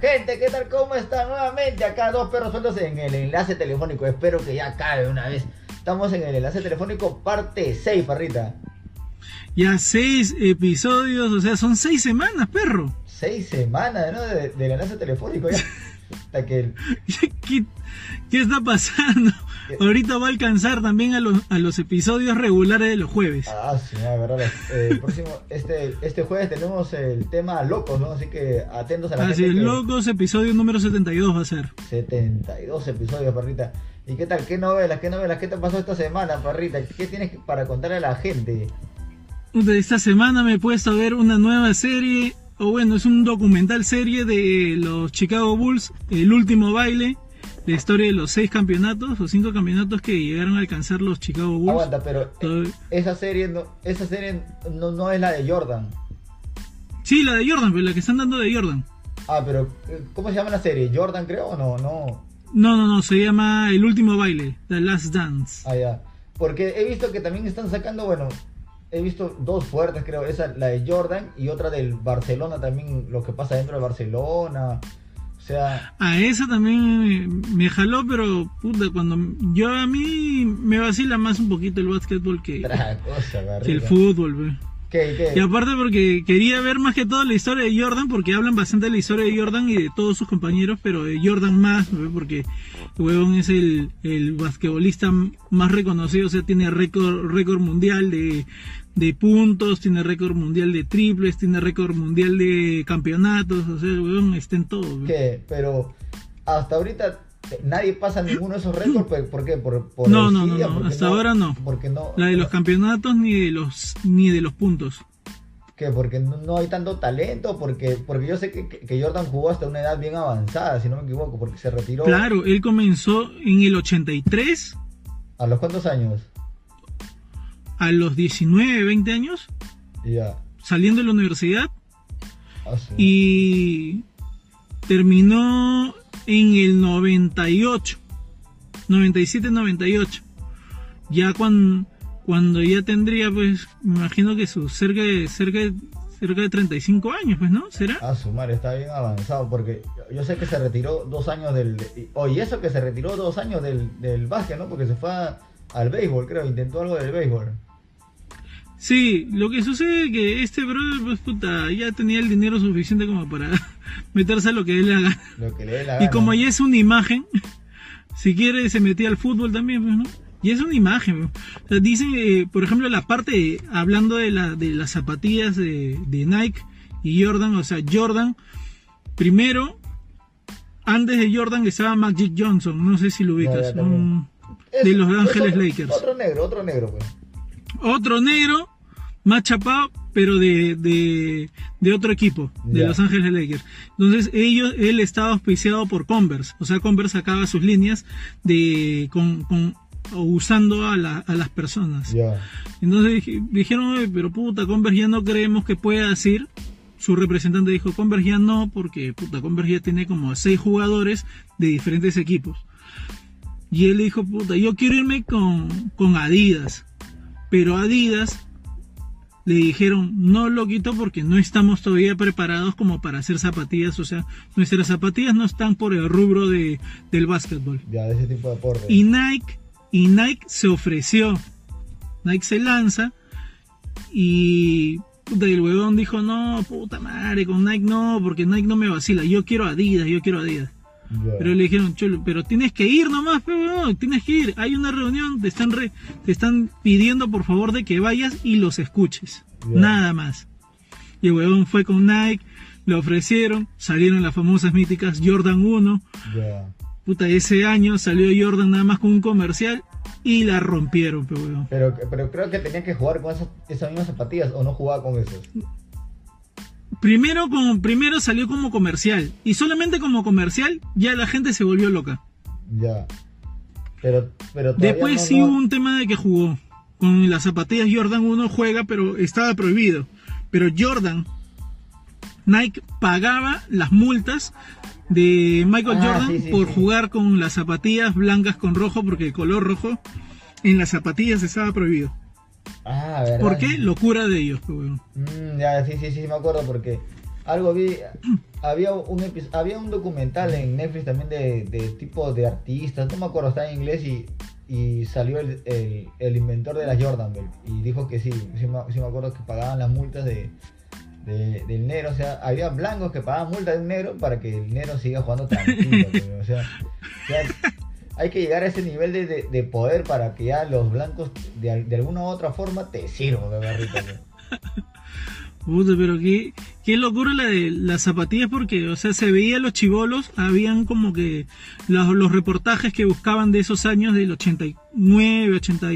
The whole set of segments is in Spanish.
Gente, ¿qué tal? ¿Cómo están? Nuevamente acá dos perros sueltos en el enlace telefónico. Espero que ya acabe una vez. Estamos en el enlace telefónico parte 6, parrita. Ya seis episodios, o sea, son seis semanas, perro. Seis semanas, ¿no? De- del enlace telefónico ya. Hasta que el- ¿Qué, qué está pasando? Ahorita va a alcanzar también a los, a los episodios regulares de los jueves. Ah, sí, la verdad. eh, el próximo, este, este jueves tenemos el tema locos, ¿no? Así que atentos a la Así gente. es, que- locos, episodio número 72 va a ser. 72 episodios, parrita. ¿Y qué tal? ¿Qué novelas? ¿Qué novelas? ¿Qué te pasó esta semana, parrita? ¿Qué tienes para contarle a la gente? De esta semana me he puesto a ver una nueva serie, o bueno, es un documental serie de los Chicago Bulls, El último baile, la historia de los seis campeonatos o cinco campeonatos que llegaron a alcanzar los Chicago Bulls. Aguanta, pero esa serie no, esa serie no, no es la de Jordan. Sí, la de Jordan, pero la que están dando de Jordan. Ah, pero eh, ¿cómo se llama la serie? ¿Jordan creo o no? No. No, no, no, se llama El último baile, The Last Dance. Ah, ya. Porque he visto que también están sacando, bueno, he visto dos fuertes, creo. Esa, la de Jordan y otra del Barcelona también, lo que pasa dentro de Barcelona. O sea, A esa también me, me jaló, pero puta, cuando yo a mí me vacila más un poquito el básquetbol que, otra cosa, que el fútbol, pues. ¿Qué, qué? Y aparte porque quería ver más que todo la historia de Jordan, porque hablan bastante de la historia de Jordan y de todos sus compañeros, pero de Jordan más, porque huevón es el, el basquetbolista más reconocido, o sea, tiene récord, récord mundial de, de puntos, tiene récord mundial de triples, tiene récord mundial de campeonatos, o sea, el huevón está en todo. ¿Qué? Pero hasta ahorita nadie pasa ninguno de esos récords. ¿Por, por qué? ¿Por, por No, no, no, no, ¿Por qué hasta ahora no. Porque no. La de los campeonatos ni de los ni de los puntos. ¿Qué? Porque no, no hay tanto talento. Porque, porque yo sé que, que- que Jordan jugó hasta una edad bien avanzada, si no me equivoco. Porque se retiró. Claro, él comenzó en el 83 ¿A los cuántos años? a los 19, 20 años, Ya. saliendo de la universidad Ah, sí. y terminó en el 98, 97-98. Ya cuando, cuando ya tendría, pues, me imagino que sus cerca de, cerca de, cerca de 35 años, pues, ¿no? ¿Será? Ah, su madre, está bien avanzado. Porque yo sé que se retiró dos años del. Oye, eso que se retiró dos años del, del básquet, ¿no? Porque se fue a- al béisbol, creo. Intentó algo del béisbol. Sí, lo que sucede es que este brother, pues, puta, ya tenía el dinero suficiente como para meterse a lo que él le haga. Lo que le dé la Y gana. como ya es una imagen, si quiere se metía al fútbol también, pues, ¿no? Y es una imagen. O sea, dicen, eh, por ejemplo, la parte, de- hablando de, la, de las zapatillas de, de Nike y Jordan, o sea, Jordan, primero, antes de Jordan estaba Magic Johnson, no sé si lo ubicas, un- Es- de Los es Ángeles Lakers. Otro negro, otro negro, pues. Otro negro, más chapado, pero de, de, de otro equipo, de Ya. Los Ángeles Lakers. Entonces ellos, él estaba auspiciado por Converse, o sea, Converse sacaba sus líneas de con, con o usando a, la- a las personas. Ya. Entonces dij- dijeron, "Oye, pero puta, Converse ya no creemos que pueda decir. Su representante dijo, Converse ya no, porque puta, Converse ya tiene como seis jugadores de diferentes equipos. Y él dijo, puta, yo quiero irme con, con Adidas. Pero Adidas le dijeron, no lo quito porque no estamos todavía preparados como para hacer zapatillas. O sea, nuestras zapatillas no están por el rubro de, del básquetbol. Ya, de ese tipo de deporte. Y Nike, y Nike se ofreció. Nike se lanza y el huevón dijo, no, puta madre, con Nike no, porque Nike no me vacila, yo quiero Adidas, yo quiero Adidas. Pero le dijeron, cholo, pero tienes que ir nomás, huevón, tienes que ir, hay una reunión, te están, re- te están pidiendo por favor de que vayas y los escuches, nada más. Y el huevón fue con Nike, le ofrecieron, salieron las famosas míticas Jordan 1, Ya. Puta, ese año salió Jordan nada más con un comercial y la rompieron. Pero, pero creo que tenía que jugar con esas, esas mismas zapatillas o no jugaba con esas. Primero, como, primero salió como comercial y solamente como comercial ya la gente se volvió loca. Ya. Pero, pero Después no- sí no- hubo un tema de que jugó. Con las zapatillas Jordan 1 juega, pero estaba prohibido. Pero Jordan, Nike pagaba las multas de Michael Ah, Jordan sí, sí, por sí. jugar con las zapatillas blancas con rojo, porque el color rojo en las zapatillas estaba prohibido. Ah, ¿verdad? ¿Por qué? Locura de ellos, pues, weón. Mm, ya, sí, sí, sí, me acuerdo porque algo vi, había un había un documental en Netflix también de, de tipo de artistas, no me acuerdo, está en inglés y, y salió el, el, inventor de la Jordan y dijo que sí, sí me, acuerdo que pagaban las multas de, del negro, o sea, había blancos que pagaban multas de un negro para que el negro siga jugando tranquilo, o, sea, hay que llegar a ese nivel de, de, poder para que ya los blancos de, de alguna u otra forma te sirvan, Puta, pero qué, qué locura la de las zapatillas porque, o sea, se veía los chivolos, habían como que los, los reportajes que buscaban de esos años del 89, 80,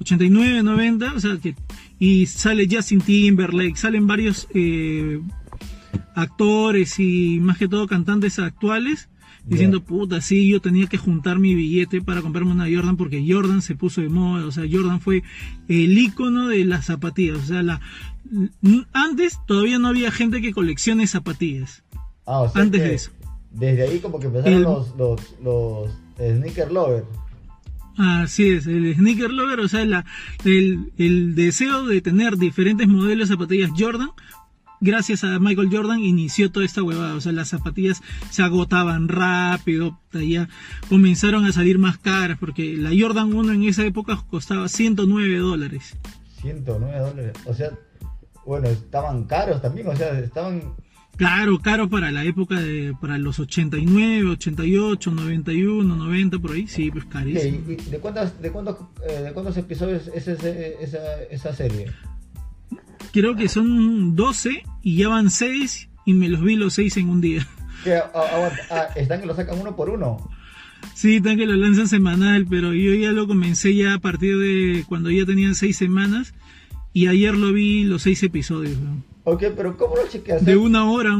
89, 90, o sea, que y sale Justin Timberlake, salen varios eh, actores y más que todo cantantes actuales diciendo, puta, sí, yo tenía que juntar mi billete para comprarme una Jordan porque Jordan se puso de moda, o sea, Jordan fue el icono de las zapatillas, o sea, la, antes todavía no había gente que coleccione zapatillas. Ah, o sea antes de eso. Desde ahí como que empezaron los, los, los sneaker lovers. Así es, el sneaker lover, o sea, la, el, el deseo de tener diferentes modelos de zapatillas Jordan gracias a Michael Jordan inició toda esta huevada. O sea, las zapatillas se agotaban rápido, ya comenzaron a salir más caras, porque la Jordan 1 en esa época costaba 109 dólares. 109 dólares, o sea, bueno, estaban caros también, o sea, estaban... Claro, caro para la época de, para los 89, 88, 91, 90, por ahí, sí, pues carísimo. ¿De, cuántas, de, cuántos, eh, ¿De cuántos episodios es esa, esa serie? Creo que son 12 y ya van 6 y me los vi los 6 en un día. Ah, ¿Están que lo sacan uno por uno? Sí, están que lo lanzan semanal, pero yo ya lo comencé ya a partir de cuando ya tenían 6 semanas y ayer lo vi los 6 episodios. Ok, pero ¿cómo lo chequeas? De una hora,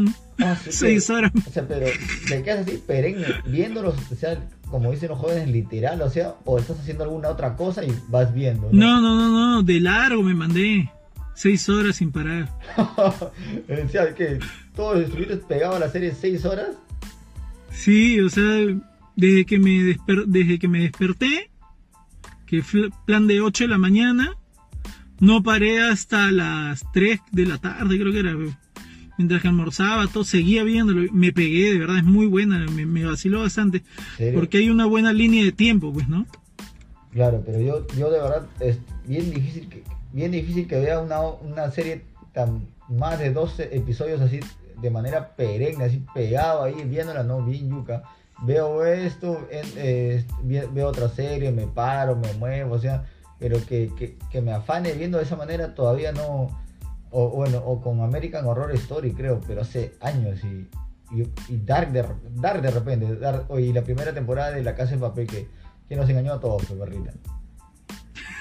6 ah, horas. O sea, pero te quedas así perenne viéndolos, o sea, como dicen los jóvenes, literal, o sea, o estás haciendo alguna otra cosa y vas viendo. no, no, no, no de largo me mandé. Seis horas sin parar. Que todos estuviste pegado a la serie seis horas. Sí, o sea, desde que me, desde que me desperté, que fue plan de 8 de la mañana, no paré hasta las 3 de la tarde, creo que era. Mientras que almorzaba, todo seguía viéndolo. Me pegué, de verdad, es muy buena, me, vaciló bastante. Porque hay una buena línea de tiempo, pues, ¿no? Claro, pero yo, yo de verdad es bien difícil que, bien difícil que vea una, una serie tan más de 12 episodios así de manera perenne, así pegado ahí, viéndola, no, bien yuca. Veo esto, veo otra serie, me paro, me muevo, o sea, pero que, que, me afane viendo de esa manera todavía no, o bueno, o con American Horror Story creo, pero hace años y, y, Dark, de, Dark de repente, Dark, y la primera temporada de La Casa de Papel que, que nos engañó a todos, barrita.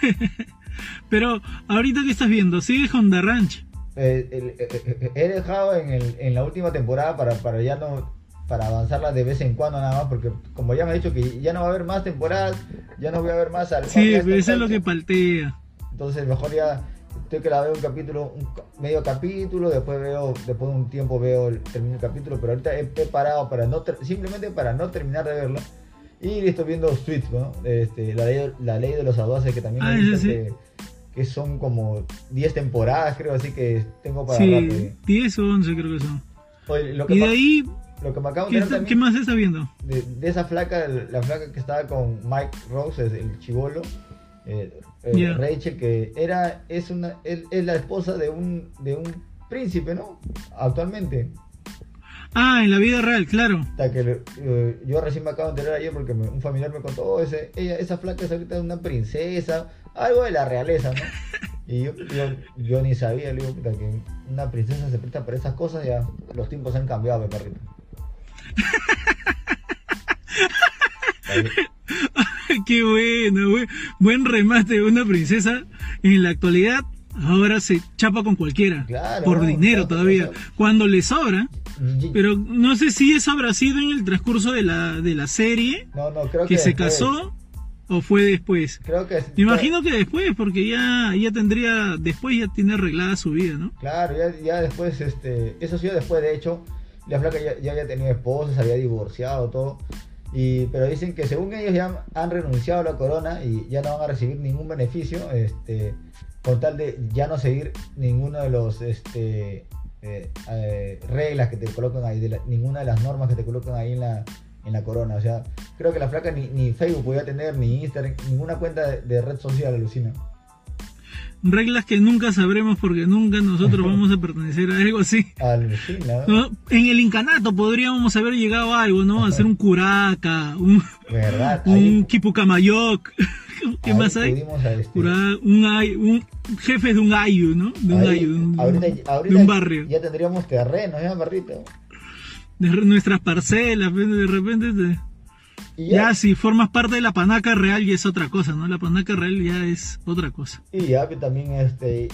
Pero ahorita que estás viendo, ¿sigues con The Ranch? Eh, eh, eh, he dejado en, el, en, la última temporada para, para ya no para avanzarla de vez en cuando nada más porque como ya me ha dicho que ya no va a haber más temporadas ya no voy a ver más al sí eso es lo que paltea entonces mejor ya estoy que la veo un capítulo un medio capítulo después veo después de un tiempo veo el, termino el capítulo pero ahorita he, parado para no simplemente para no terminar de verla y estoy viendo Sweet ¿no? este, la, ley, la ley de los audaces que también ah, que, que son como 10 temporadas, creo, así que tengo para Sí, 10 o 11 creo que son. y de ahí, lo que me acabo ¿qué, ¿qué más está viendo? De, esa flaca, la flaca que estaba con Mike Rose, el chivolo, eh, eh, Rachel, que era, es, una, es, la esposa de un, de un príncipe, ¿no? Actualmente. Ah, en la vida real, claro. que eh, yo recién me acabo de enterar ayer porque un familiar me contó, oh, ese, ella, esa flaca es ahorita una princesa, algo de la realeza, ¿no? Y yo, yo, ni sabía, le digo, que una princesa se presta para esas cosas, ya los tiempos han cambiado, mi perrito. Qué bueno, buen, buen remate de una princesa en la actualidad ahora se chapa con cualquiera. por dinero todavía. Cuando le sobra. Pero no sé si eso habrá sido en el transcurso de la, de la serie. No, no, creo que, que se casó. ¿O fue después? Creo que Me imagino que después, porque ya, ya tendría, después ya tiene arreglada su vida, ¿no? Claro, ya, ya después, este, eso ha sido después, de hecho, la flaca ya, ya había tenido esposa, se había divorciado, todo. Y, pero dicen que según ellos ya han renunciado a la corona y ya no van a recibir ningún beneficio, este, con tal de ya no seguir ninguno de los, este, eh, eh, reglas que te colocan ahí, de la- ninguna de las normas que te colocan ahí en la, en la corona. O sea, creo que la flaca ni, ni Facebook podía tener, ni Instagram, ninguna cuenta de, de red social, alucina. Reglas que nunca sabremos porque nunca nosotros vamos a pertenecer a algo así. Alucina. En el incanato podríamos haber llegado a algo, ¿no? A hacer un curaca, un, ¿Verdad? un kipucamayoc. ¿Qué ahí más hay? este, un, jefe de un ayu, ¿no? De un ahí- ayu, de un, ahorita, ahorita de un barrio. Ya tendríamos terreno, ya, barrito. De nuestras parcelas, de repente te- Y ya si formas parte de la panaca real ya es otra cosa, ¿no? La panaca real ya es otra cosa. Y ya que también este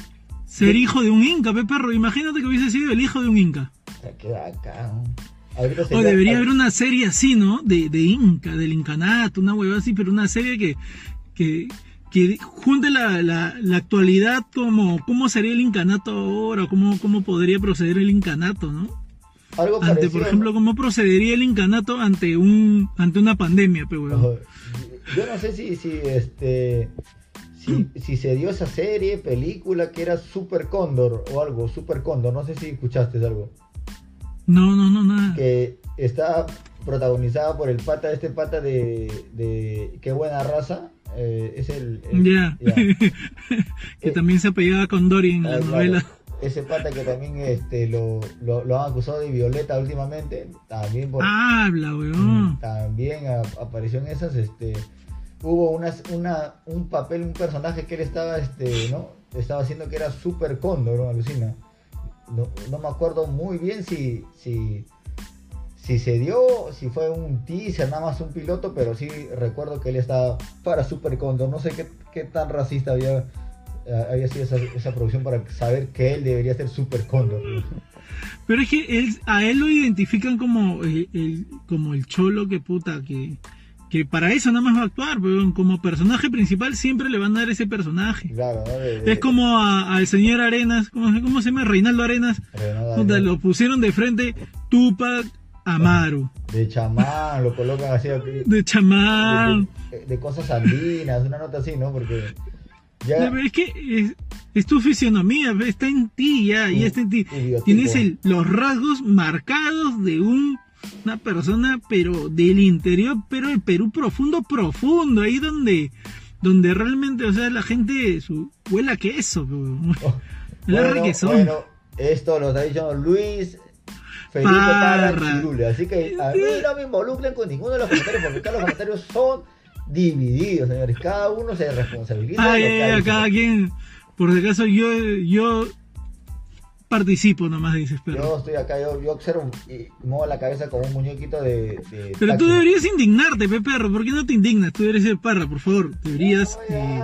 Ser hijo de un inca, pe perro, imagínate que hubiese sido el hijo de un inca. queda acá. O debería haber una serie así, ¿no? De, de Inca, del Incanato, una hueva así, pero una serie que, que, que junte la, la, la actualidad como cómo sería el Incanato ahora, cómo, cómo podría proceder el Incanato, ¿no? Algo Ante, parecido, por ¿no? ejemplo, cómo procedería el Incanato ante un ante una pandemia, pe. Ojo, Yo no sé si, si este si, si se dio esa serie, película que era Super Cóndor o algo, Super Cóndor, no sé si escuchaste algo, No, no, no, nada. que está protagonizada por el pata, este pata de, de qué buena raza, eh, es el, el- Ya. ya. que también se apellidaba con Dory en Ah, la claro. Ese pata que también este, lo, lo, lo han acusado de Violeta últimamente, también por, Habla, weón. también a- apareció en esas, este, hubo unas, una, un papel, un personaje que él estaba, este, ¿no? Estaba haciendo que era super cóndor, ¿no? Alucina. No, no me acuerdo muy bien si, si, si se dio, si fue un teaser, nada más un piloto, pero sí recuerdo que él estaba para super cóndor. No sé qué, qué tan racista había, había sido esa, esa producción para saber que él debería ser super cóndor. Pero es que él, a él lo identifican como el, el- como el cholo que puta, que, que para eso nada más va a actuar, weón. Como personaje principal siempre le van a dar ese personaje. Claro, ¿no? De- de- Es como al señor Arenas, ¿cómo, se- cómo se llama? Reinaldo Arenas. Daniel. lo pusieron de frente Tupac Amaru, de chamán, lo colocan así de, de chamán. de- de cosas andinas, una nota así, ¿no? Porque ya Es que es, es tu fisionomía, está en ti ya, ya está en ti. Tienes el- los rasgos marcados de un, una persona, pero del interior, pero el Perú profundo, profundo, ahí donde, donde realmente, o sea, la gente su, huele a queso. Oh, bueno, requesón. bueno, esto lo está diciendo Luis Felipe Parra Parra. Chirule, así que a mí no me involucren con ninguno de los comentarios porque acá los comentarios son divididos, señores, cada uno se responsabiliza Ah, de hace. cada quien, por si acaso yo, yo participo nomás, dices, Yo pero. estoy acá, yo, yo observo y muevo la cabeza como un muñequito de, de Pero tú deberías indignarte, pe perro, ¿por qué no te indignas? Tú deberías ser parra, por favor. Deberías, No, eh,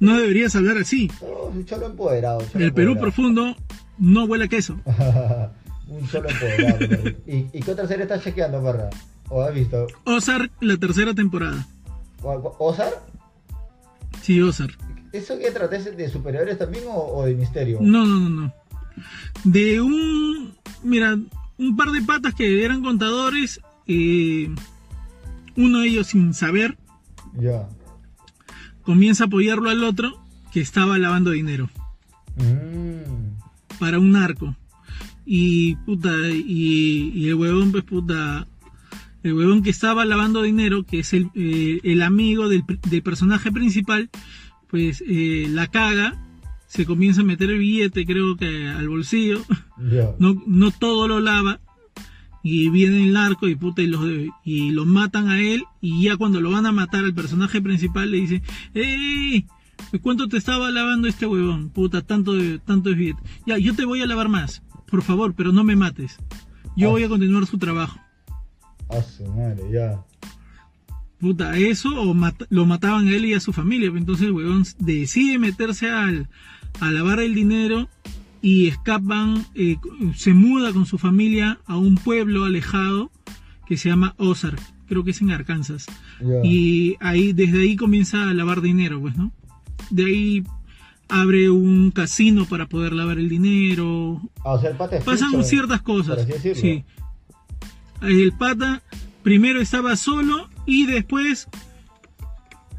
no deberías hablar así. no, un cholo empoderado. cholo El Perú profundo no huele a queso. un solo empoderado. Perry. ¿Y, ¿Y qué otra serie estás chequeando, Parra? ¿O has visto? Ozark, la tercera temporada. ¿O- o- ¿Ozar? Sí, Ozark. ¿Eso que trata es de superiores también o, o de misterio? No, no, no, no. De un. Mira, un par de patas que eran contadores. eh, uno de ellos, sin saber, Ya. comienza a apoyarlo al otro que estaba lavando dinero Mm. para un narco. Y puta, y, y el huevón, pues puta. El huevón que estaba lavando dinero, que es el, eh, el amigo del, personaje principal, pues eh, la caga, se comienza a meter el billete, creo que al bolsillo. No, no todo lo lava y viene el narco y puta y los y lo matan a él y ya cuando lo van a matar al personaje principal le dice ¡Ey! ¿Cuánto te estaba lavando este huevón? Puta, tanto de, tanto. Ya, yo te voy a lavar más. Por favor, pero no me mates. Yo Ah. voy a continuar su trabajo. A su madre, ya. Puta, eso o lo mataban a él y a su familia. Entonces el huevón decide meterse al, a lavar el dinero y escapan, eh, se muda con su familia a un pueblo alejado que se llama Ozark, creo que es en Arkansas. Y ahí, desde ahí comienza a lavar dinero, pues, ¿no? De ahí abre un casino para poder lavar el dinero. Ah, Pasan ciertas cosas. Sí. El pata primero estaba solo y después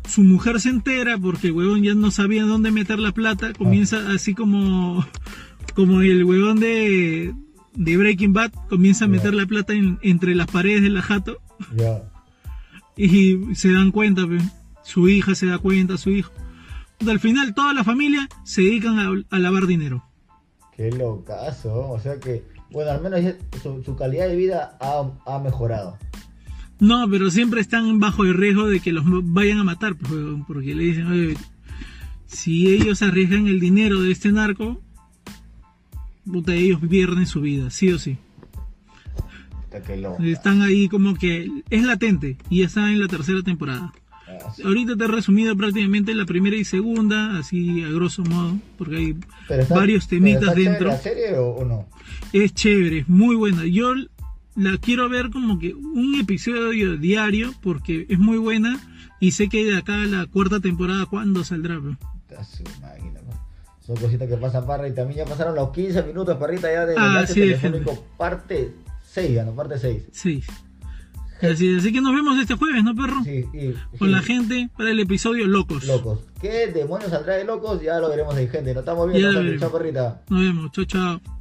su mujer se entera porque el huevón ya no sabía dónde meter la plata. Comienza así como, como el huevón de, de Breaking Bad comienza a meter la plata en- entre las paredes de la jato Ya. y se dan cuenta, pe. su hija se da cuenta, su hijo. Al final toda la familia se dedican a, a lavar dinero. Qué locazo, o sea que, bueno, al menos su, su calidad de vida ha, ha mejorado. No, pero siempre están bajo el riesgo de que los vayan a matar, pues, porque le dicen, oye, si ellos arriesgan el dinero de este narco, puta, ellos pierden su vida, sí o sí. Loco. Están ahí como que es latente y ya está en la tercera temporada. Ah. Ahorita te he resumido prácticamente la primera y segunda, así a grosso modo, porque hay está- varios pero temitas está chévere dentro. ¿La serie o, o no? Es chévere, es muy buena. Yo la quiero ver como que un episodio diario porque es muy buena y sé que de acá a la cuarta temporada, ¿cuándo saldrá? su máquina. Son cositas que pasan, Parra, y también ya pasaron los 15 minutos, Parrita, ya de Ah, sí, telefónico, parte 6, ya, ¿no? Parte 6. Sí. Así, así que nos vemos este jueves, ¿no, perro? Sí, y, Con sí, la gente para el episodio Locos. Locos. ¿Qué demonios saldrá de locos? Ya lo veremos ahí, gente. Nos estamos viendo. Chao. Parrita. Nos vemos. Chao, chao.